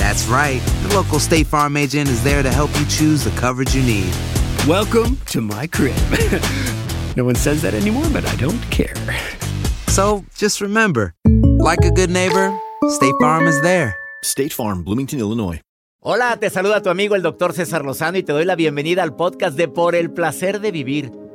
That's right. The local State Farm agent is there to help you choose the coverage you need. Welcome to my crib. no one says that anymore, but I don't care. So just remember, like a good neighbor, State Farm is there. State Farm, Bloomington, Illinois. Hola, te saluda tu amigo el doctor César Lozano y te doy la bienvenida al podcast de Por el Placer de Vivir.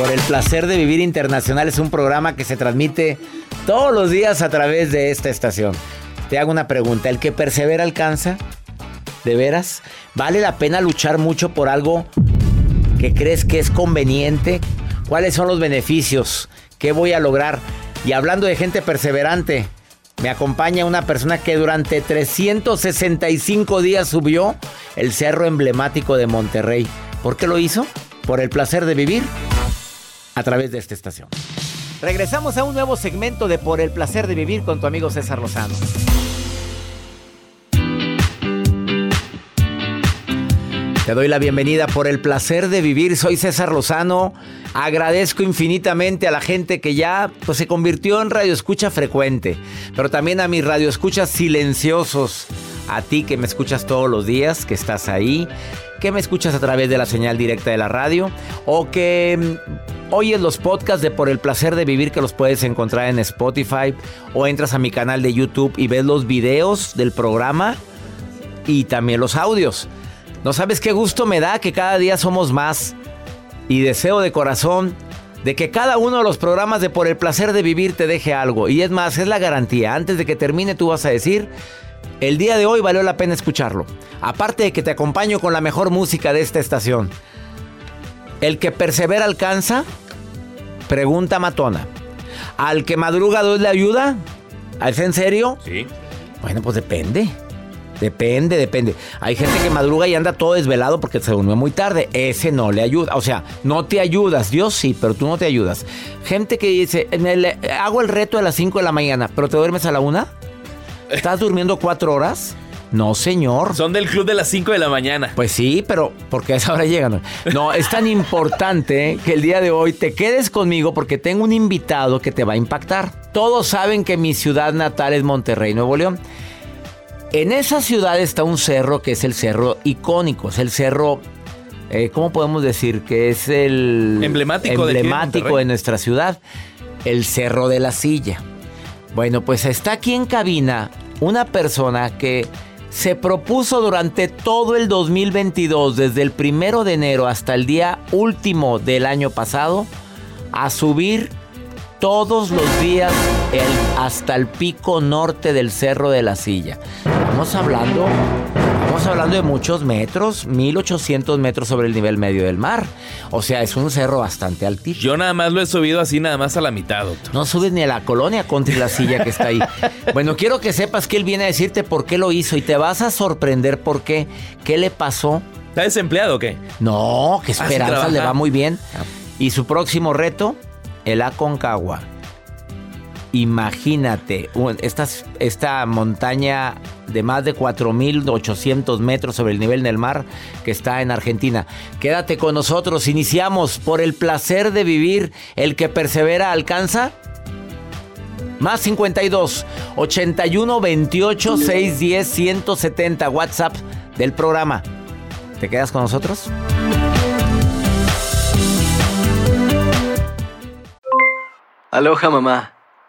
Por el placer de vivir internacional es un programa que se transmite todos los días a través de esta estación. Te hago una pregunta, ¿el que persevera alcanza? ¿De veras? ¿Vale la pena luchar mucho por algo que crees que es conveniente? ¿Cuáles son los beneficios? ¿Qué voy a lograr? Y hablando de gente perseverante, me acompaña una persona que durante 365 días subió el cerro emblemático de Monterrey. ¿Por qué lo hizo? Por el placer de vivir a través de esta estación. Regresamos a un nuevo segmento de Por el placer de vivir con tu amigo César Lozano. Te doy la bienvenida por el placer de vivir. Soy César Lozano. Agradezco infinitamente a la gente que ya pues, se convirtió en radio escucha frecuente, pero también a mis radioescuchas silenciosos. A ti que me escuchas todos los días, que estás ahí, que me escuchas a través de la señal directa de la radio o que mm, oyes los podcasts de Por el placer de vivir que los puedes encontrar en Spotify o entras a mi canal de YouTube y ves los videos del programa y también los audios. No sabes qué gusto me da que cada día somos más y deseo de corazón de que cada uno de los programas de Por el placer de vivir te deje algo. Y es más, es la garantía. Antes de que termine tú vas a decir, el día de hoy valió la pena escucharlo. Aparte de que te acompaño con la mejor música de esta estación. El que persevera alcanza, pregunta matona. Al que madruga Dios le ayuda. ¿Es en serio? Sí. Bueno, pues depende. Depende, depende. Hay gente que madruga y anda todo desvelado porque se durmió muy tarde. Ese no le ayuda. O sea, no te ayudas. Dios sí, pero tú no te ayudas. Gente que dice, el- hago el reto a las 5 de la mañana, pero te duermes a la 1. ¿Estás durmiendo 4 horas? No, señor. Son del club de las 5 de la mañana. Pues sí, pero porque a esa hora llegan. No, es tan importante que el día de hoy te quedes conmigo porque tengo un invitado que te va a impactar. Todos saben que mi ciudad natal es Monterrey, Nuevo León. En esa ciudad está un cerro que es el cerro icónico, es el cerro, eh, ¿cómo podemos decir? Que es el Emblemático de emblemático de nuestra ciudad, el Cerro de la Silla. Bueno, pues está aquí en cabina una persona que se propuso durante todo el 2022, desde el primero de enero hasta el día último del año pasado, a subir todos los días hasta el pico norte del Cerro de la Silla. Estamos hablando, estamos hablando de muchos metros, 1800 metros sobre el nivel medio del mar. O sea, es un cerro bastante altito. Yo nada más lo he subido así, nada más a la mitad, doctor. No subes ni a la colonia contra la silla que está ahí. Bueno, quiero que sepas que él viene a decirte por qué lo hizo y te vas a sorprender por qué. ¿Qué le pasó? ¿Está desempleado o qué? No, que Ah, esperanza le va muy bien. Y su próximo reto, el Aconcagua. Imagínate, esta, esta montaña de más de 4.800 metros sobre el nivel del mar que está en Argentina. Quédate con nosotros, iniciamos por el placer de vivir, el que persevera alcanza. Más 52 81 28 610 170 WhatsApp del programa. ¿Te quedas con nosotros? Aloha mamá.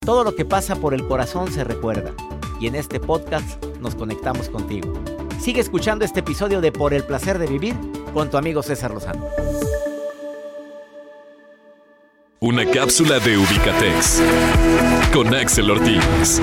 Todo lo que pasa por el corazón se recuerda. Y en este podcast nos conectamos contigo. Sigue escuchando este episodio de Por el placer de vivir con tu amigo César Lozano. Una cápsula de Ubicatex. Con Axel Ortiz.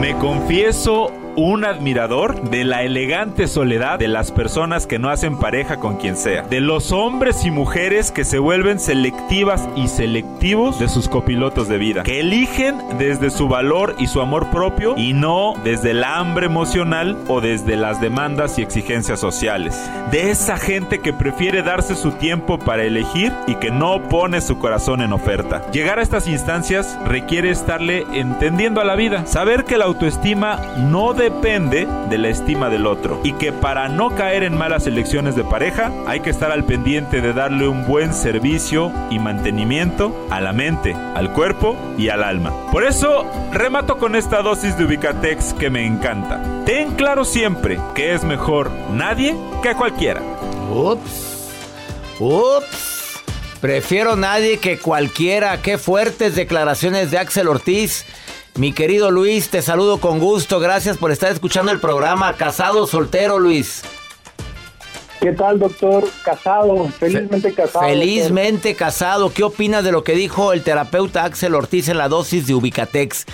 Me confieso un admirador de la elegante soledad de las personas que no hacen pareja con quien sea, de los hombres y mujeres que se vuelven selectivas y selectivos de sus copilotos de vida, que eligen desde su valor y su amor propio y no desde el hambre emocional o desde las demandas y exigencias sociales, de esa gente que prefiere darse su tiempo para elegir y que no pone su corazón en oferta. Llegar a estas instancias requiere estarle entendiendo a la vida, saber que la autoestima no depende de la estima del otro y que para no caer en malas elecciones de pareja hay que estar al pendiente de darle un buen servicio y mantenimiento a la mente, al cuerpo y al alma. Por eso remato con esta dosis de Ubicatex que me encanta. Ten claro siempre que es mejor nadie que cualquiera. Ups. Ups. Prefiero nadie que cualquiera. Qué fuertes declaraciones de Axel Ortiz. Mi querido Luis, te saludo con gusto. Gracias por estar escuchando el programa Casado Soltero, Luis. ¿Qué tal, doctor? Casado, felizmente casado. Felizmente casado. ¿Qué opinas de lo que dijo el terapeuta Axel Ortiz en la dosis de Ubicatex?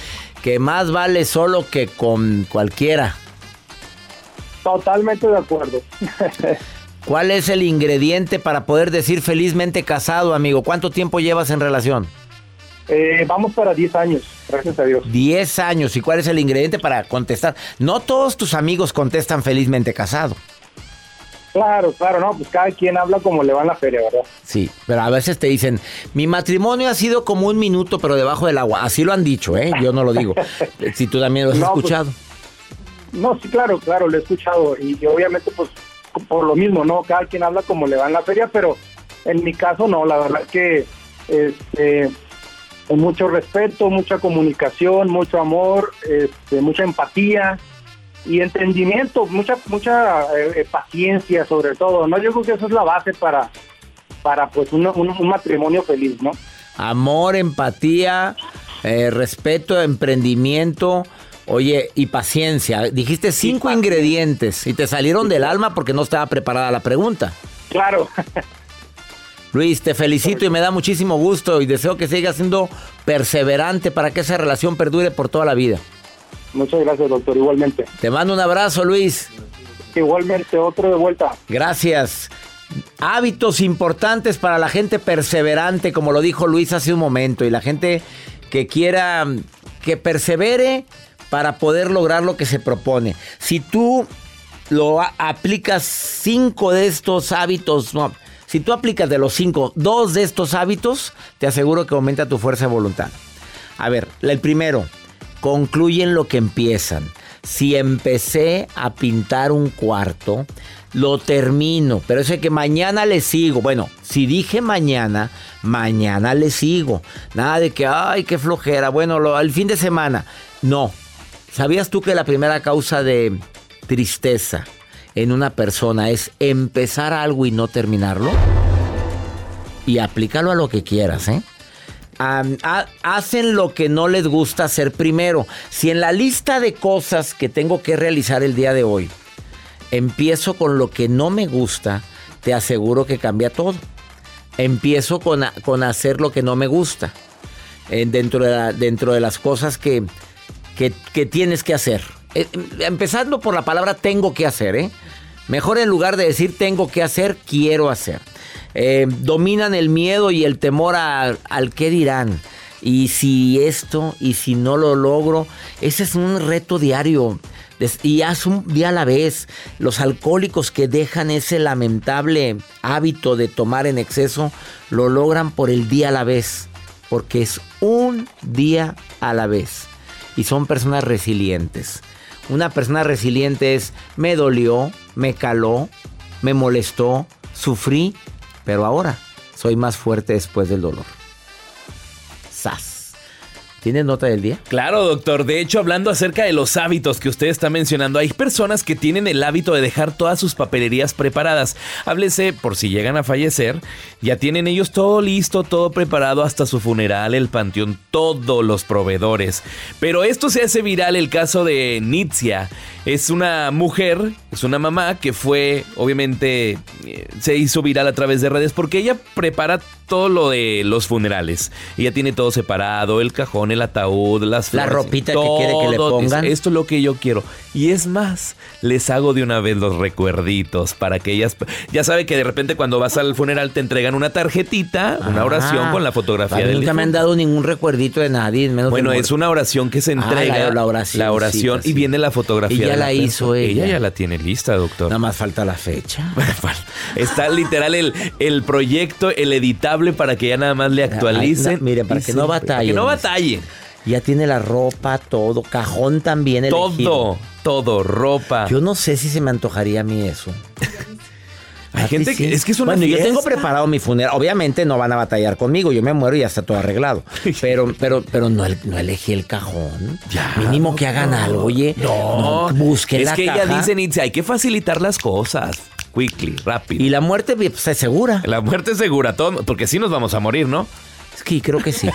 Que más vale solo que con cualquiera. Totalmente de acuerdo. ¿Cuál es el ingrediente para poder decir felizmente casado, amigo? ¿Cuánto tiempo llevas en relación? Eh, vamos para 10 años, gracias a Dios. 10 años. ¿Y cuál es el ingrediente para contestar? No todos tus amigos contestan felizmente casado. Claro, claro, no, pues cada quien habla como le va en la feria, ¿verdad? Sí, pero a veces te dicen, mi matrimonio ha sido como un minuto, pero debajo del agua. Así lo han dicho, ¿eh? Yo no lo digo. si tú también lo has No, pues, escuchado. No, sí, claro, claro, lo he escuchado y, y obviamente pues por lo mismo, ¿no? Cada quien habla como le va en la feria, pero en mi caso no, la verdad es que este, mucho respeto, mucha comunicación, mucho amor, este, mucha empatía y entendimiento, mucha mucha eh, paciencia sobre todo, ¿no? Yo creo que eso es la base para para pues un, un- un matrimonio feliz, ¿no? Amor, empatía, eh, respeto, emprendimiento, oye, y paciencia. Dijiste cinco ingredientes y te salieron del alma porque no estaba preparada la pregunta. Claro. Luis, te felicito y me da muchísimo gusto y deseo que sigas siendo perseverante para que esa relación perdure por toda la vida. Muchas gracias, doctor, igualmente. Te mando un abrazo, Luis. Igualmente, otro de vuelta. Gracias. Hábitos importantes para la gente perseverante, como lo dijo Luis hace un momento, y la gente que quiera que persevere para poder lograr lo que se propone. Si tú lo aplicas cinco de estos hábitos, no, si tú aplicas de los cinco, dos de estos hábitos, te aseguro que aumenta tu fuerza de voluntad. A ver, el primero, concluyen lo que empiezan. Si empecé a pintar un cuarto, lo termino, pero eso que mañana le sigo. Bueno, si dije mañana, mañana le sigo. Nada de que, ay, qué flojera. Bueno, lo, al fin de semana. No. ¿Sabías tú que la primera causa de tristeza en una persona es empezar algo y no terminarlo? Y aplícalo a lo que quieras, ¿eh? Hacen lo que no les gusta hacer primero. Si en la lista de cosas que tengo que realizar el día de hoy, empiezo con lo que no me gusta, te aseguro que cambia todo. Empiezo con, con hacer lo que no me gusta. dentro, de dentro de las cosas que, que tienes que hacer. Eh, empezando por la palabra tengo que hacer, ¿eh? Mejor en lugar de decir tengo que hacer, quiero hacer. Eh, dominan el miedo y el temor a- al qué dirán. Y si esto, y si no lo logro, ese es un reto diario. Y haz un día a la vez. Los alcohólicos que dejan ese lamentable hábito de tomar en exceso, lo logran por el día a la vez. Porque es un día a la vez. Y son personas resilientes. Una persona resiliente es, me dolió, me caló, me molestó, sufrí, pero ahora soy más fuerte después del dolor. Sas. ¿Tienes nota del día? Claro, doctor. De hecho, hablando acerca de los hábitos que usted está mencionando, hay personas que tienen el hábito de dejar todas sus papelerías preparadas. Háblese por si llegan a fallecer, ya tienen ellos todo listo, todo preparado hasta su funeral, el panteón, todos los proveedores. Pero esto se hace viral el caso de Nitzia. Es una mujer, es una mamá que fue, obviamente, eh, se hizo viral a través de redes porque ella prepara todo lo de los funerales. Ella tiene todo separado, el cajón, el ataúd, las La flores, ropita que quiere que le todo. pongan. Es- Esto es lo que yo quiero. Y es más, les hago de una vez los recuerditos para que ellas... Ya sabe que de repente cuando vas al funeral te entregan una tarjetita, una Ah, oración con la fotografía del Nunca me han dado ningún recuerdito de nadie. menos Bueno, es una oración que se Ah, la- entrega. la oración, La oración sí, y sí. viene la fotografía. Y ya de la persona. hizo ella. Ella ya la tiene lista, doctor. Nada más falta la fecha. Está literal el, el proyecto, el editable para que ya nada más le actualicen. Ay, no, miren, para que no Para que batallen. no batallen. Ya tiene la ropa, todo, cajón también elegido. Todo, todo, ropa. Yo no sé si se me antojaría a mí eso. Hay ¿A ti gente que- es que es una Bueno, yo tengo preparado mi funeral. Obviamente no van a batallar conmigo. Yo me muero y ya está todo arreglado. Pero, pero, pero no, no elegí el cajón. Mínimo que hagan algo, oye. No, busquen es la que caja. ella dice, Nitze, hay que facilitar las cosas. Quickly, rápido. Y la muerte pues, es segura. La muerte es segura, todo, porque sí nos vamos a morir, ¿no? Que creo que sí.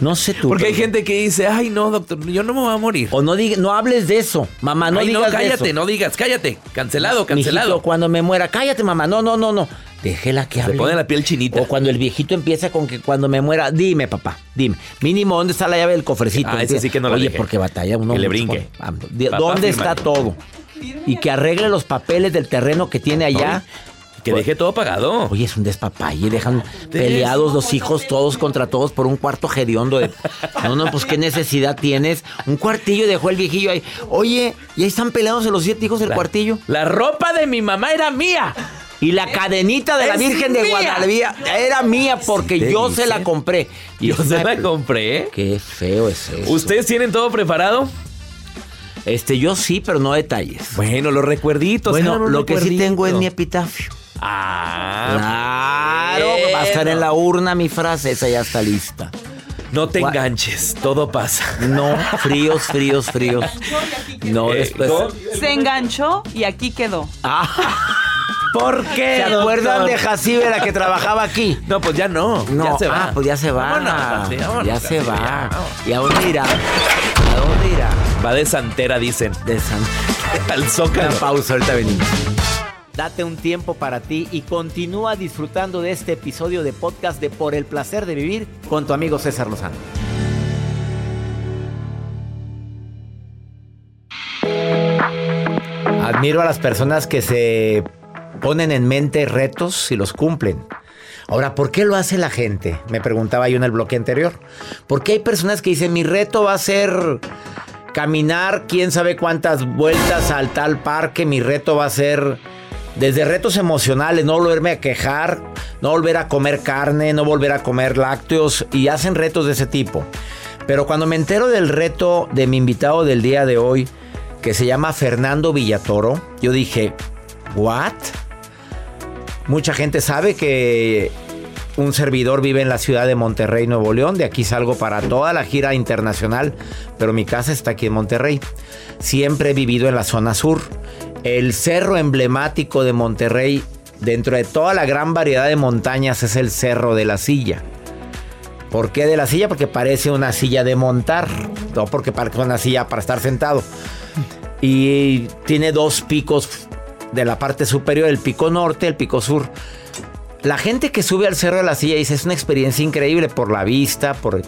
No sé tú. Porque hay pero- gente que dice, ay, no, doctor, yo no me voy a morir. O no, diga- no hables de eso. Mamá, no Ay, digas no, de cállate, eso. no digas, cállate. Cancelado, Mijito, cancelado. cuando me muera, cállate, mamá. No, no, no, no. Déjela que Se hable. pone la piel chinita. O cuando el viejito empieza con que cuando me muera, dime, papá, dime. Mínimo, ¿dónde está la llave del cofrecito? Ah, ese sí que no la Oye, porque batalla uno. Que le brinque. Papá, ¿Dónde está todo? Y que arregle los papeles del terreno que tiene allá. Que deje todo pagado. Oye, es un despapalle. Dejan peleados los hijos todos contra todos por un cuarto hediondo de... No, no, pues qué necesidad tienes. Un cuartillo dejó el viejillo ahí. Oye, y ahí están peleándose los siete hijos del La- cuartillo. La ropa de mi mamá era mía. Y la cadenita de la Virgen de. Guadalupe era mía porque ¿Qué yo se la compré. Yo se la compré. Qué feo es eso. ¿Ustedes tienen todo preparado? Este, yo sí, pero no detalles. Bueno, los recuerditos. Bueno, lo que sí tengo es mi epitafio. Ah, Claro, va a estar en la urna mi frase, esa ya está lista. No te Gua- enganches, todo pasa. No, fríos, fríos, fríos. No, Eh, después. Se enganchó y aquí quedó. ¿Por qué? ¿Se acuerdan doctor? de Jacibe, la que trabajaba aquí? No, pues ya no. No, ya se va. ah, pues ya se va. Vámonos, Santi, vámonos, ya se va. ya. ¿Y a dónde irá? ¿A dónde irá? Va de santera, dicen. De San... Al Una zócalo. pausa, ahorita venimos. Date un tiempo para ti y continúa disfrutando de este episodio de podcast de Por el placer de vivir con tu amigo César Lozano. Admiro a las personas que se ponen en mente retos y los cumplen. Ahora, ¿por qué lo hace la gente? Me preguntaba yo en el bloque anterior. ¿Por qué hay personas que dicen mi reto va a ser caminar quién sabe cuántas vueltas al tal parque? Mi reto va a ser desde retos emocionales, no volverme a quejar, no volver a comer carne, no volver a comer lácteos y hacen retos de ese tipo. Pero cuando me entero del reto de mi invitado del día de hoy, que se llama Fernando Villatoro, yo dije, ¿what? Mucha gente sabe que un servidor vive en la ciudad de Monterrey, Nuevo León. De aquí salgo para toda la gira internacional, pero mi casa está aquí en Monterrey. Siempre he vivido en la zona sur. El cerro emblemático de Monterrey, dentro de toda la gran variedad de montañas, es el Cerro de la Silla. ¿Por qué de la silla? Porque parece una silla de montar, no porque parece una silla para estar sentado. Y tiene dos picos de la parte superior, el pico norte, el pico sur. La gente que sube al Cerro de la Silla dice es una experiencia increíble por la vista, por...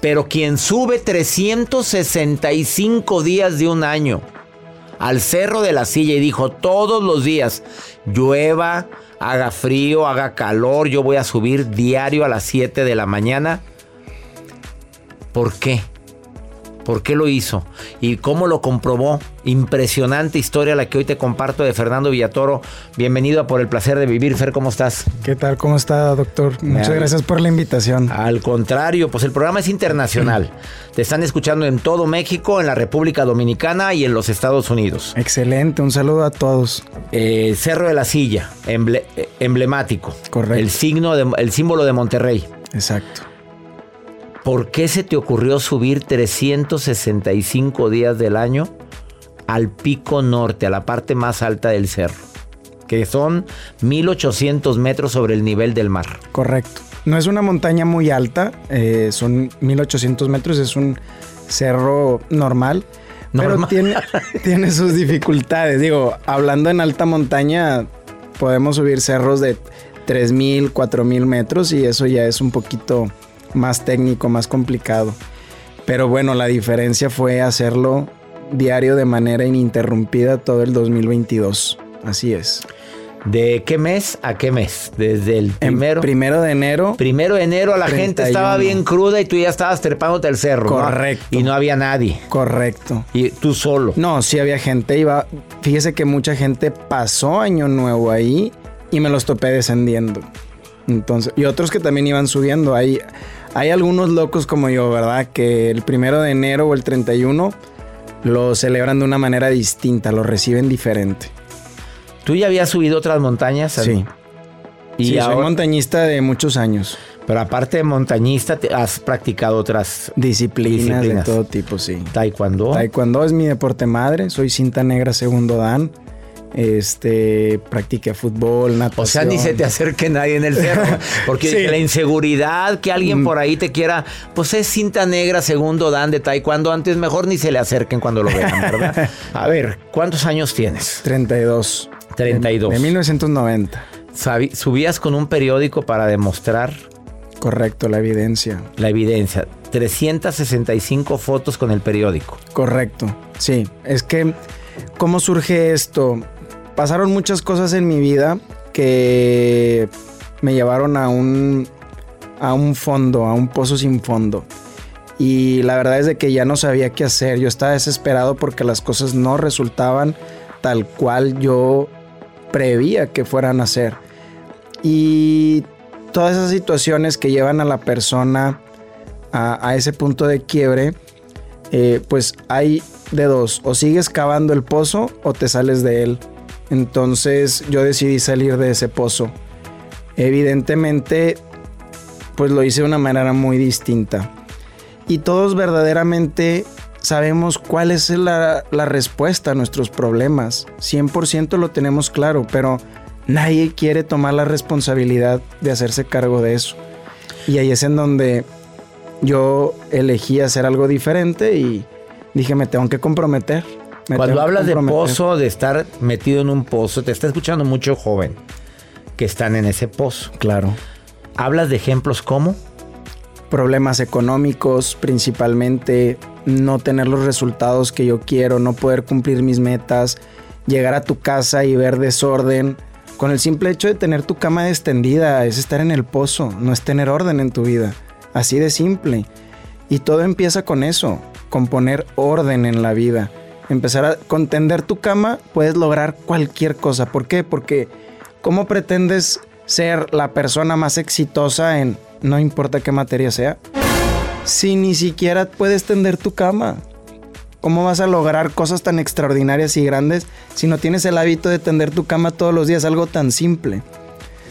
Pero quien sube 365 días de un año al Cerro de la Silla y dijo todos los días, llueva, haga frío, haga calor, yo voy a subir diario a las 7 de la mañana. ¿Por qué? ¿Por qué lo hizo? ¿Y cómo lo comprobó? Impresionante historia la que hoy te comparto de Fernando Villatoro. Bienvenido a Por el Placer de Vivir. Fer, ¿cómo estás? ¿Qué tal? ¿Cómo está, doctor? Muchas gracias por la invitación. Al contrario, pues el programa es internacional. Te están escuchando en todo México, en la República Dominicana y en los Estados Unidos. Excelente, un saludo a todos. Eh, Cerro de la Silla, emble- eh, emblemático. Correcto. El, signo de- el símbolo de Monterrey. Exacto. ¿Por qué se te ocurrió subir 365 días del año al pico norte, a la parte más alta del cerro? Que son 1800 metros sobre el nivel del mar. Correcto. No es una montaña muy alta, eh, son 1800 metros, es un cerro normal. Normal. Pero tiene, tiene sus dificultades. Digo, hablando en alta montaña, podemos subir cerros de 3000, 4000 metros y eso ya es un poquito más técnico, más complicado. Pero bueno, la diferencia fue hacerlo diario de manera ininterrumpida todo el 2022. Así es. ¿De qué mes a qué mes? Desde el primero. primero de enero. Primero de enero la gente 31. estaba bien cruda y tú ya estabas trepándote el cerro. ¿no? Correcto. Y no había nadie. Correcto. Y tú solo. No, sí había gente. Iba, fíjese que mucha gente pasó Año Nuevo ahí y me los topé descendiendo. Entonces, y otros que también iban subiendo. Hay, hay algunos locos como yo, ¿verdad? Que el primero de enero o el 31 lo celebran de una manera distinta, lo reciben diferente. ¿Tú ya habías subido otras montañas? Sí. Y sí, soy montañista de muchos años. Pero aparte de montañista, has practicado otras Disciplinas, Disciplinas. de todo tipo, sí. taekwondo. Taekwondo es mi deporte madre. Soy cinta negra segundo dan. Este, practiqué fútbol, natación. O sea, ni se te acerque nadie en el cerro. Porque Sí. la inseguridad, que alguien por ahí te quiera, pues es cinta negra, segundo dan de taekwondo. Antes mejor ni se le acerquen cuando lo vean, ¿verdad? A ver, ¿cuántos años tienes? 32. 32. De 1990. Sabi- ¿Subías con un periódico para demostrar Correcto, la evidencia. la evidencia? 365 fotos con el periódico. Correcto. Sí, es que, ¿cómo surge esto? Pasaron muchas cosas en mi vida que me llevaron a un, a un fondo, a un pozo sin fondo. Y la verdad es de que ya no sabía qué hacer. Yo estaba desesperado porque las cosas no resultaban tal cual yo prevía que fueran a ser. Y todas esas situaciones que llevan a la persona a, ese punto de quiebre, eh, pues hay de dos, o sigues cavando el pozo o te sales de él. Entonces yo decidí salir de ese pozo. Evidentemente, pues lo hice de una manera muy distinta. Y todos verdaderamente sabemos cuál es la, la respuesta a nuestros problemas. 100% lo tenemos claro, pero nadie quiere tomar la responsabilidad de hacerse cargo de eso. Y ahí es en donde yo elegí hacer algo diferente y dije, me tengo que comprometer. Me Cuando hablas de comprometer". pozo, de estar metido en un pozo, te está escuchando mucho joven que están en ese pozo. Claro. ¿Hablas de ejemplos como? Problemas económicos, principalmente no tener los resultados que yo quiero, no poder cumplir mis metas, llegar a tu casa y ver desorden. Con el simple hecho de tener tu cama extendida es estar en el pozo, no es tener orden en tu vida. Así de simple. Y todo empieza con eso, con poner orden en la vida. Empezar a contender tu cama, puedes lograr cualquier cosa. ¿Por qué? Porque ¿cómo pretendes ser la persona más exitosa en no importa qué materia sea? Si ni siquiera puedes tender tu cama. ¿Cómo vas a lograr cosas tan extraordinarias y grandes si no tienes el hábito de tender tu cama todos los días? Algo tan simple.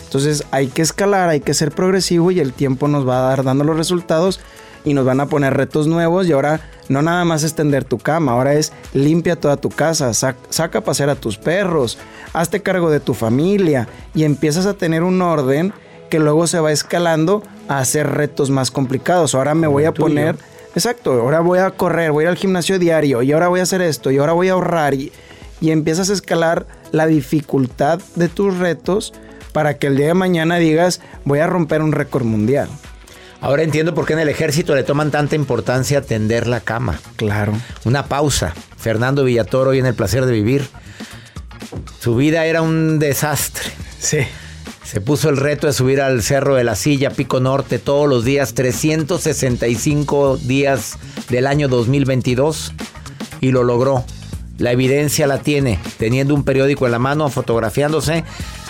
Entonces hay que escalar, hay que ser progresivo y el tiempo nos va a dar dando los resultados y nos van a poner retos nuevos y ahora no nada más es tender tu cama, ahora es limpia toda tu casa, sac- saca a pasear a tus perros, hazte cargo de tu familia y empiezas a tener un orden que luego se va escalando a hacer retos más complicados. Ahora me voy a poner, exacto, ahora voy a correr, voy a ir al gimnasio diario y ahora voy a hacer esto y ahora voy a ahorrar y, y empiezas a escalar la dificultad de tus retos para que el día de mañana digas voy a romper un récord mundial. Ahora entiendo por qué en el ejército le toman tanta importancia tender la cama. Claro. Una pausa. Fernando Villatoro hoy en el placer de vivir. Su vida era un desastre. Sí. Se puso el reto de subir al Cerro de la Silla, Pico Norte, todos los días, 365 días del año 2022 y lo logró. La evidencia la tiene, teniendo un periódico en la mano, fotografiándose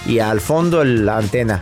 y al fondo la antena.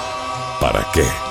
¿para qué?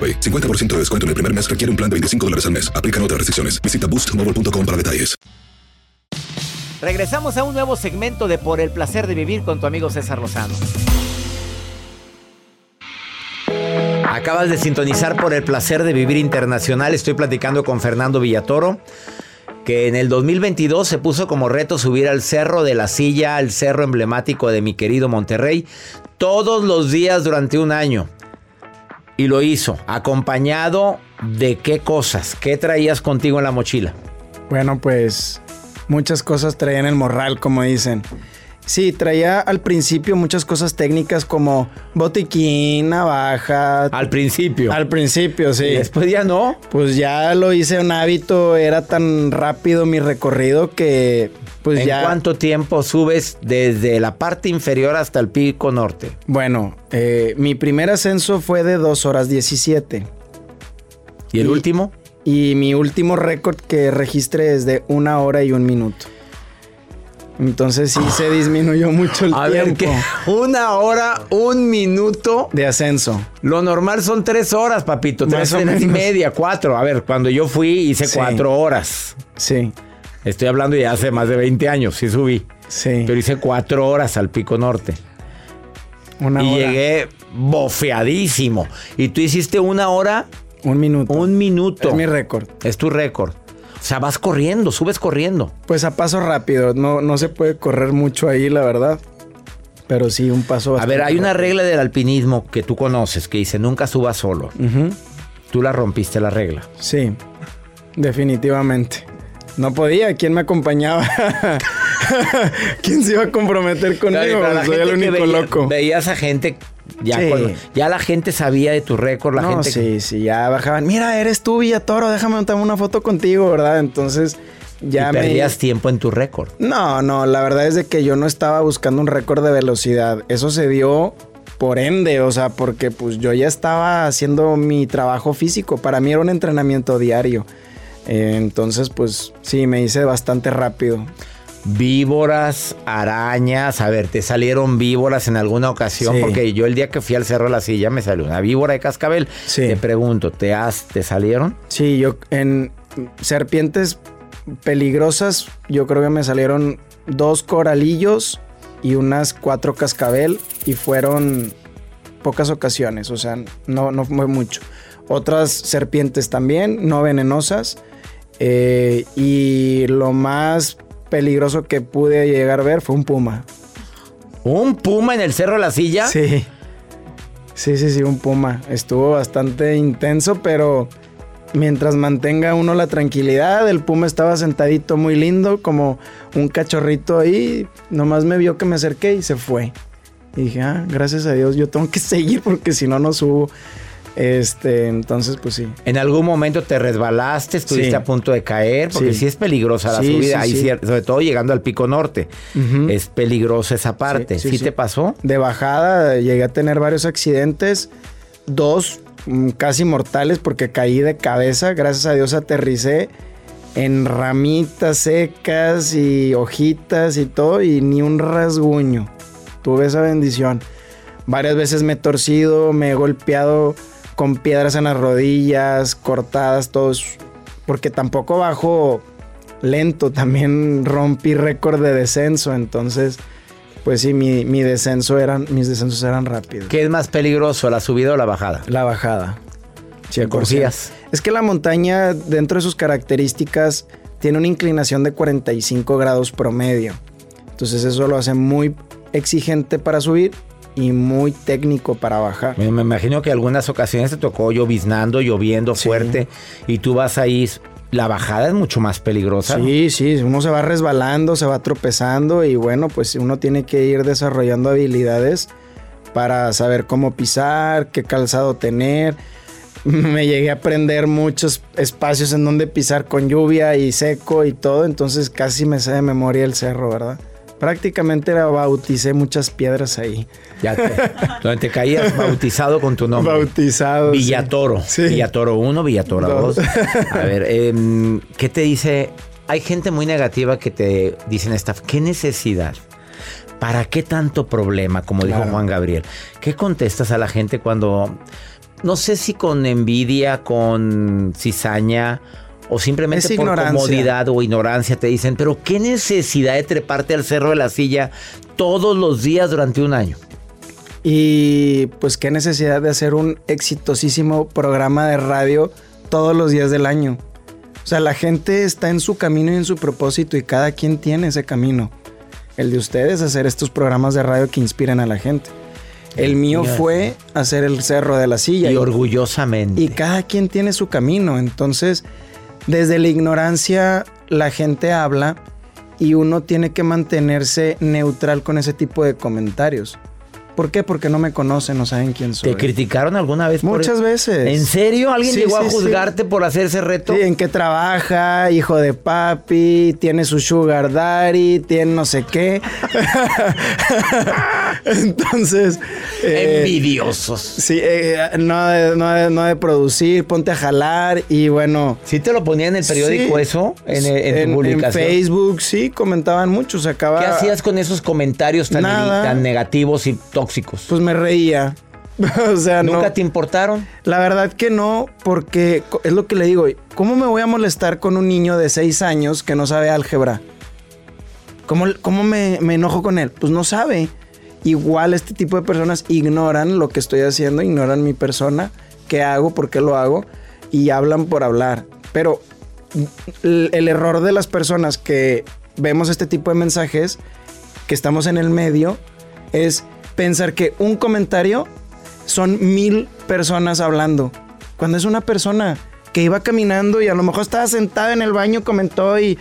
AroPay. 50% de descuento en el primer mes requiere un plan de 25 dólares al mes. Aplican otras restricciones. Visita boostmobile.com para detalles. Regresamos a un nuevo segmento de Por el placer de vivir con tu amigo César Lozano. Acabas de sintonizar por el placer de vivir internacional. Estoy platicando con Fernando Villatoro, que en el 2022 se puso como reto subir al cerro de la silla, al cerro emblemático de mi querido Monterrey, todos los días durante un año. Y lo hizo, acompañado de qué cosas, qué traías contigo en la mochila. Bueno, pues muchas cosas traía en el morral, como dicen. Sí, traía al principio muchas cosas técnicas como botiquín, navaja. Al principio. Al principio, sí. ¿Y después ya no. Pues ya lo hice un hábito, era tan rápido mi recorrido que pues ¿En ya... cuánto tiempo subes desde la parte inferior hasta el pico norte? Bueno, eh, mi primer ascenso fue de 2 horas 17. ¿Y el último? Y mi último récord que registré es de una hora y un minuto. Entonces sí se disminuyó mucho el A ver. ¿qué? Una hora, un minuto. De ascenso. Lo normal son tres horas, papito. Tres horas y media, cuatro. A ver, cuando yo fui hice Sí. cuatro horas. Sí. Estoy hablando ya hace más de 20 años, sí subí. Sí. Pero hice cuatro horas al pico norte. Una y hora. llegué bofeadísimo. Y tú hiciste una hora. Un minuto. Un minuto. Es mi récord. Es tu récord. O sea, vas corriendo, subes corriendo. Pues a paso rápido. No, no se puede correr mucho ahí, la verdad. Pero sí, un paso A ver, hay una regla del alpinismo que tú conoces que dice nunca subas solo. Tú la rompiste la regla. Sí, definitivamente. No podía, ¿quién me acompañaba? ¿Quién se iba a comprometer conmigo? Claro, Soy el único veía- loco. Veías a gente, ya, Sí. cuando- ya la gente sabía de tu récord, la no, gente... sí, sí, ya bajaban. Mira, eres tú, Villatoro, déjame tomar una foto contigo, ¿verdad? Entonces, ya y me... perdías tiempo en tu récord. No, no, la verdad es de que yo no estaba buscando un récord de velocidad. Eso se dio por ende, o sea, porque pues yo ya estaba haciendo mi trabajo físico. Para mí era un entrenamiento diario. Eh, entonces, pues sí, me hice bastante rápido. Víboras, arañas, a ver, ¿te salieron víboras en alguna ocasión? Sí. Porque yo el día que fui al Cerro de la Silla me salió una víbora de cascabel. Sí. Te pregunto, ¿te, has, ¿te salieron? Sí, yo en serpientes peligrosas, yo creo que me salieron dos coralillos y unas cuatro cascabel y fueron pocas ocasiones, o sea, no, no fue mucho. Otras serpientes también, no venenosas. eh, y lo más peligroso que pude llegar a ver fue un puma. ¿Un puma en el Cerro de la Silla? Sí. Sí, sí, sí, un puma. Estuvo bastante intenso, pero mientras mantenga uno la tranquilidad, el puma estaba sentadito muy lindo, como un cachorrito ahí. Nomás me vio que me acerqué y se fue. Y dije, ah, gracias a Dios, yo tengo que seguir porque si no, no subo. Este, entonces, pues sí. ¿En algún momento te resbalaste, estuviste Sí. a punto de caer? Porque sí, Sí. es peligrosa la Sí, subida, ahí sobre todo llegando al pico norte. Es peligrosa esa parte. ¿Sí, sí, sí. te pasó? De bajada llegué a tener varios accidentes. Dos mm, casi mortales porque caí de cabeza. Gracias a Dios aterricé en ramitas secas y hojitas y todo y ni un rasguño. Tuve esa bendición. Varias veces me he torcido, me he golpeado con piedras en las rodillas, cortadas, todos. Porque tampoco bajo lento, también rompí récord de descenso. Entonces, pues sí, mi, mi descenso eran, mis descensos eran rápidos. ¿Qué es más peligroso, la subida o la bajada? La bajada. ¿Te confías? Es que la montaña, dentro de sus características, tiene una inclinación de 45 grados promedio. Entonces eso lo hace muy exigente para subir y muy técnico para bajar. Me, me imagino que algunas ocasiones te tocó lloviznando, lloviendo fuerte y tú vas ahí. La bajada es mucho más peligrosa. ¿no? Sí, sí, uno se va resbalando, se va tropezando y bueno, pues uno tiene que ir desarrollando habilidades para saber cómo pisar, qué calzado tener. Me llegué a aprender muchos espacios en donde pisar con lluvia y seco y todo, entonces casi me sé de memoria el cerro, ¿verdad? Prácticamente la bauticé muchas piedras ahí. Ya te, donde te caías bautizado con tu nombre. Bautizado. Villatoro. Villatoro 1, Villatoro Dos. 2. A ver, em, ¿qué te dice? Hay gente muy negativa que te dicen esta, ¿qué necesidad? ¿Para qué tanto problema? Como dijo Claro. Juan Gabriel. ¿Qué contestas a la gente cuando, no sé si con envidia, con cizaña o simplemente Es por ignorancia. comodidad o ignorancia te dicen, pero qué necesidad de treparte al cerro de la silla todos los días durante un año? Y pues qué necesidad de hacer un exitosísimo programa de radio todos los días del año. O sea, la gente está en su camino y en su propósito y cada quien tiene ese camino. El de ustedes hacer estos programas de radio que inspiran a la gente. El mío fue hacer el Cerro de la Silla. Y orgullosamente. Y cada quien tiene su camino. Entonces, desde la ignorancia, la gente habla y uno tiene que mantenerse neutral con ese tipo de comentarios. ¿Por qué? Porque no me conocen, no saben quién soy. ¿Te criticaron alguna vez? por- Muchas veces. ¿En serio? ¿Alguien Sí, llegó a sí. juzgarte por hacer ese reto? Sí, en qué trabaja, hijo de papi, tiene su sugar daddy, tiene no sé qué. Entonces... eh, Envidiosos. Sí, eh, no, de, no, de- no de producir, ponte a jalar y bueno... ¿Sí te lo ponía en el periódico eso? En, en tu publicación. Facebook, sí, comentaban mucho, se acaba... ¿Qué hacías con esos comentarios tan, Nada. tan negativos y tóxicos? Pues me reía. o sea, no... ¿Nunca te importaron? La verdad que no, porque es lo que le digo. ¿Cómo me voy a molestar con un niño de 6 años que no sabe álgebra? ¿Cómo, cómo me, me enojo con él? Pues no sabe. Igual este tipo de personas ignoran lo que estoy haciendo, ignoran mi persona, qué hago, por qué lo hago, y hablan por hablar. Pero el, el error de las personas que vemos este tipo de mensajes, que estamos en el medio, es pensar que un comentario son mil personas hablando. Cuando es una persona que iba caminando y a lo mejor estaba sentada en el baño, comentó y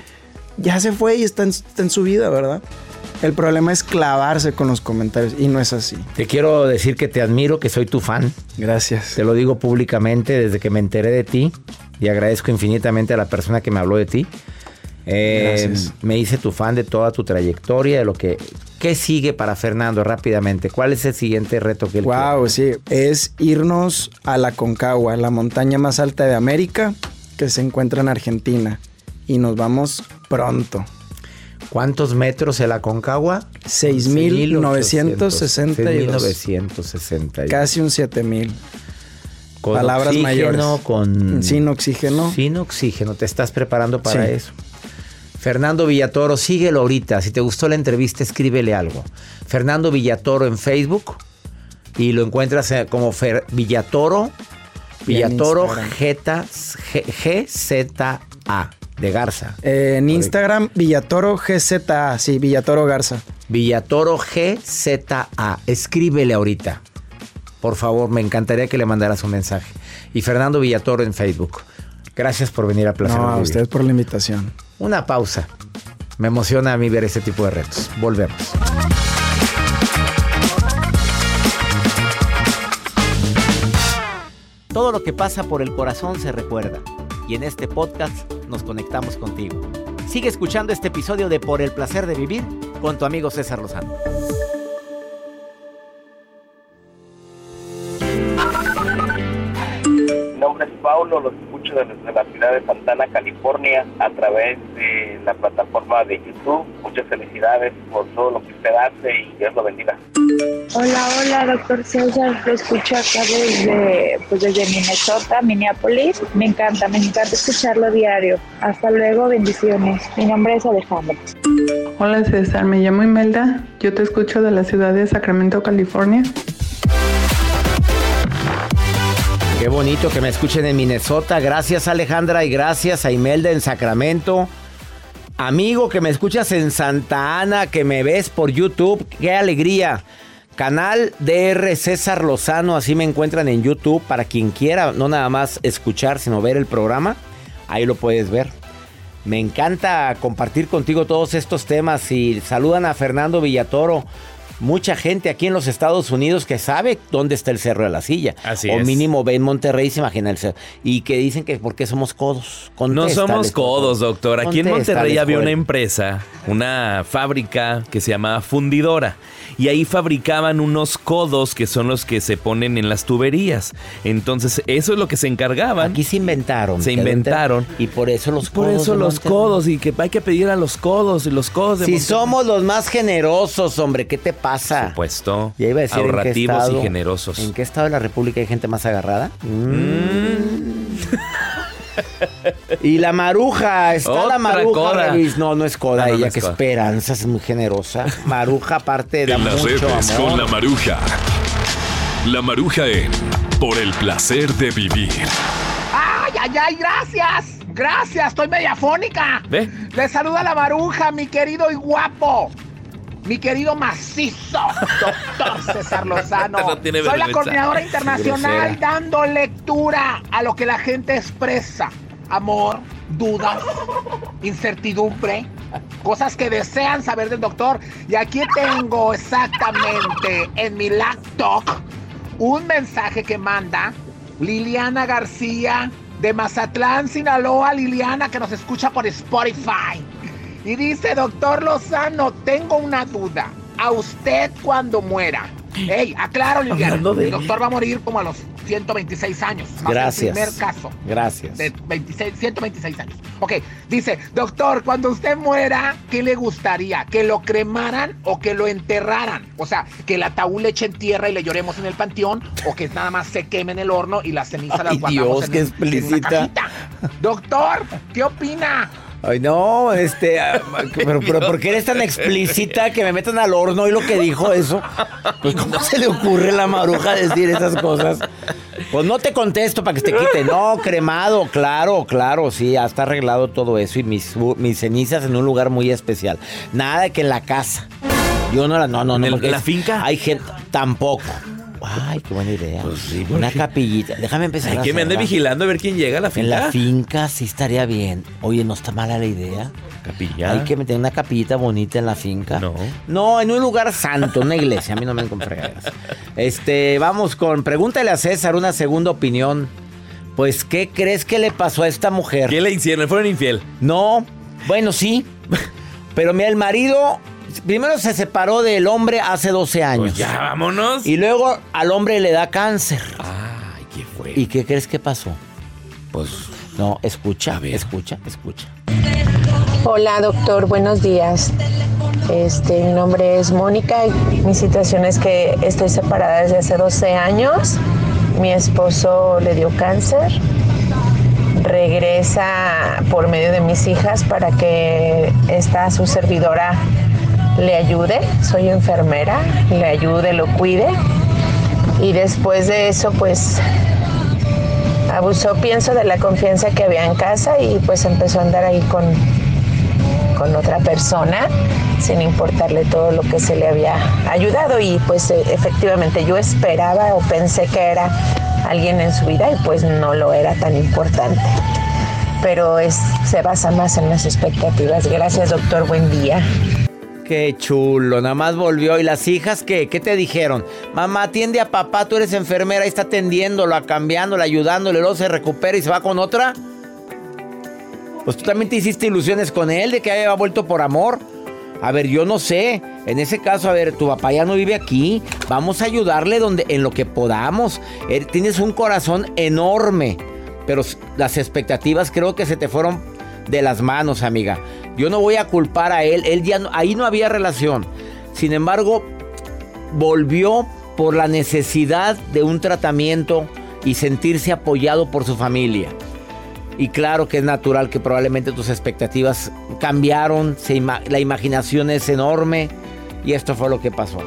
ya se fue y está en, está en su vida, ¿verdad? El problema es clavarse con los comentarios y no es así. Te quiero decir que te admiro, que soy tu fan. Gracias. Te lo digo públicamente desde que me enteré de ti y agradezco infinitamente a la persona que me habló de ti. Eh, Gracias. me hice tu fan de toda tu trayectoria, de lo que... ¿Qué sigue para Fernando rápidamente? ¿Cuál es el siguiente reto que él Wow, sí, es irnos a la Concagua, la montaña más alta de América que se encuentra en Argentina. Y nos vamos pronto. ¿Cuántos metros en la Concagua? 6.962. 6.962. Casi un 7000. Con Palabras mayores. Con... Sin oxígeno. Sin oxígeno. Te estás preparando para Sí. eso. Fernando Villatoro, síguelo ahorita. Si te gustó la entrevista, escríbele algo. Fernando Villatoro en Facebook. Y lo encuentras eh, como Fer- Villatoro. Villatoro. Geta- G- GZA. De Garza. Eh, en Instagram, Villatoro GZA. Sí, Villatoro Garza. Villatoro GZA. Escríbele ahorita. Por favor, me encantaría que le mandaras un mensaje. Y Fernando Villatoro en Facebook. Gracias por venir a Placer No, a ustedes por la invitación. Una pausa. Me emociona a mí ver este tipo de retos. Volvemos. Todo lo que pasa por el corazón se recuerda. Y en este podcast nos conectamos contigo. Sigue escuchando este episodio de Por el placer de vivir con tu amigo César Lozano. Nombre es Paulo, los escucho desde la ciudad de Santana, California, a través de la plataforma de YouTube. Muchas felicidades por todo lo que usted hace y Dios lo bendiga. Hola, hola, doctor César. Lo escucho acá desde, pues desde Minnesota, Minneapolis. Me encanta, me encanta escucharlo diario. Hasta luego, bendiciones. Mi nombre es Alejandro. Hola César, me llamo Imelda. Yo te escucho de la ciudad de Sacramento, California. Qué bonito que me escuchen en Minnesota. Gracias Alejandra y gracias a Imelda en Sacramento. Amigo que me escuchas en Santa Ana, que me ves por YouTube, qué alegría. Canal DR César Lozano, así me encuentran en YouTube para quien quiera, no nada más escuchar, sino ver el programa. Ahí lo puedes ver. Me encanta compartir contigo todos estos temas y saludan a Fernando Villatoro. Mucha gente aquí en los Estados Unidos que sabe dónde está el Cerro de la Silla. Así o es. mínimo ve en Monterrey, se imagina el cerro. Y que dicen que porque somos codos. No somos por codos, doctor. Aquí en Monterrey había una empresa, una fábrica que se llamaba Fundidora. Y ahí fabricaban unos codos que son los que se ponen en las tuberías. Entonces, eso es lo que se encargaban. Aquí se inventaron. Se inventaron. Y por eso los Por codos eso de los Monterrey. codos. Y que hay que pedir a los codos. Y los codos de Si Monterrey. somos los más generosos, hombre, ¿qué te pasa? Por supuesto. Ya iba a decir en qué ahorrativos y generosos. ¿En qué estado de la República hay gente más agarrada? Mm. y la maruja, está Otra la maruja. No, no es coda, no, no ella es que coda. esperanza, es muy generosa. Maruja aparte da En las mucho redes amor. con la maruja. La maruja en Por el placer de vivir. ¡Ay, ay, ay! ¡Gracias! ¡Gracias! Estoy mediafónica. ¿Ve? Le saluda la maruja, mi querido y guapo. Mi querido macizo, doctor César Lozano. No Soy la coordinadora internacional Grosera. dando lectura a lo que la gente expresa. Amor, dudas, incertidumbre, cosas que desean saber del doctor. Y aquí tengo exactamente en mi laptop un mensaje que manda Liliana García de Mazatlán, Sinaloa. Liliana que nos escucha por Spotify. Y dice, doctor Lozano, tengo una duda. A usted cuando muera. Ey, aclaro, Liliana. Hablando de- El doctor va a morir como a los 126 años. Gracias. el primer caso. Gracias. De 26, 126 años. Ok, dice, doctor, cuando usted muera, ¿qué le gustaría? ¿Que lo cremaran o que lo enterraran? O sea, que el ataúd le echen tierra y le lloremos en el panteón, o que nada más se queme en el horno y las cenizas las guardamos Dios, en, qué un- en una explícita. Doctor, ¿qué opina? Ay, no, este, pero, pero ¿por qué eres tan explícita que me metan al horno y lo que dijo eso? Pues, ¿cómo se le ocurre a la maruja decir esas cosas? Pues no te contesto para que te quite. No, cremado, claro, claro, sí, ya está arreglado todo eso y mis, mis cenizas en un lugar muy especial. Nada de que en la casa. Yo no la, no, no, no. ¿En la finca? Hay gente, tampoco. Ay, qué buena idea. Una capillita. Déjame empezar Hay a que me ande vigilando a ver quién llega a la finca. En la finca sí estaría bien. Oye, no está mala la idea. Capilla. Hay que meter una capillita bonita en la finca. No. No, en un lugar santo, una iglesia. A mí no me con fregadas. Este, vamos con. Pregúntale a César una segunda opinión. Pues, ¿qué crees que le pasó a esta mujer? ¿Qué le hicieron? ¿Le fueron infiel? No, bueno, sí. Pero mira, el marido primero se separó del hombre hace 12 años. Pues ya, vámonos. Y luego al hombre le da cáncer. Ay, ¿qué fue? ¿Y qué crees que pasó? Pues no, escucha, escucha, escucha. Hola doctor, buenos días. Este, mi nombre es Mónica y mi situación es que estoy separada desde hace 12 años. Mi esposo le dio cáncer. Regresa por medio de mis hijas para que esta su servidora le ayude. Soy enfermera, le ayude, lo cuide. Y después de eso, pues abusó, pienso, de la confianza que había en casa y pues empezó a andar ahí con, con otra persona sin importarle todo lo que se le había ayudado y pues eh, efectivamente yo esperaba o pensé que era alguien en su vida y pues no lo era tan importante. Pero es, se basa más en las expectativas. Gracias doctor, buen día. Qué chulo, nada más volvió. ¿Y las hijas qué? ¿Qué te dijeron? Mamá, atiende a papá, tú eres enfermera, está atendiéndolo, cambiándolo, ayudándole, luego se recupera y se va con otra. Pues tú también te hiciste ilusiones con él de que haya vuelto por amor. A ver, yo no sé. En ese caso, a ver, tu papá ya no vive aquí. Vamos a ayudarle donde, en lo que podamos. Eh, Tienes un corazón enorme. pero las expectativas creo que se te fueron de las manos, amiga. Yo no voy a culpar a él, él ya ahí no había relación. Sin embargo, volvió por la necesidad de un tratamiento y sentirse apoyado por su familia. Y claro que es natural que probablemente tus expectativas cambiaron, la imaginación es enorme y esto fue lo que pasó.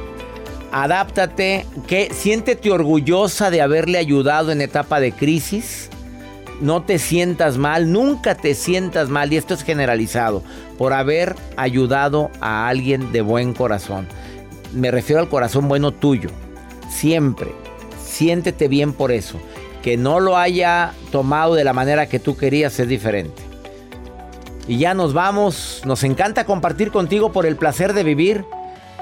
Adáptate, que siéntete orgullosa de haberle ayudado en etapa de crisis. No te sientas mal, nunca te sientas mal y esto es generalizado por haber ayudado a alguien de buen corazón. Me refiero al corazón bueno tuyo. Siempre siéntete bien por eso que no lo haya tomado de la manera que tú querías es diferente. Y ya nos vamos, nos encanta compartir contigo por el placer de vivir.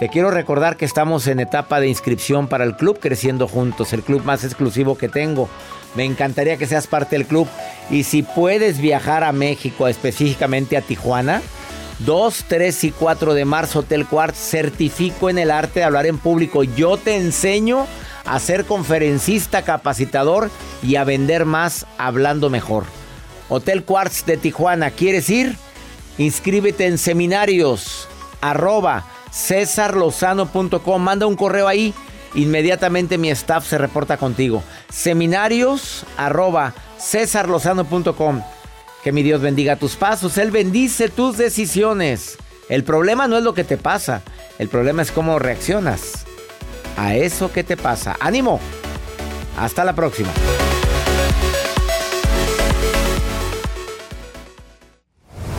Te quiero recordar que estamos en etapa de inscripción para el club Creciendo Juntos, el club más exclusivo que tengo. Me encantaría que seas parte del club. Y si puedes viajar a México, específicamente a Tijuana, 2, 3 y 4 de marzo, Hotel Quartz, certifico en el arte de hablar en público. Yo te enseño a ser conferencista, capacitador y a vender más hablando mejor. Hotel Quartz de Tijuana, ¿quieres ir? Inscríbete en seminarios arroba cesarlozano.com. Manda un correo ahí. Inmediatamente mi staff se reporta contigo. Seminarios cesarlozano.com. Que mi Dios bendiga tus pasos. Él bendice tus decisiones. El problema no es lo que te pasa. El problema es cómo reaccionas a eso que te pasa. ¡Ánimo! Hasta la próxima.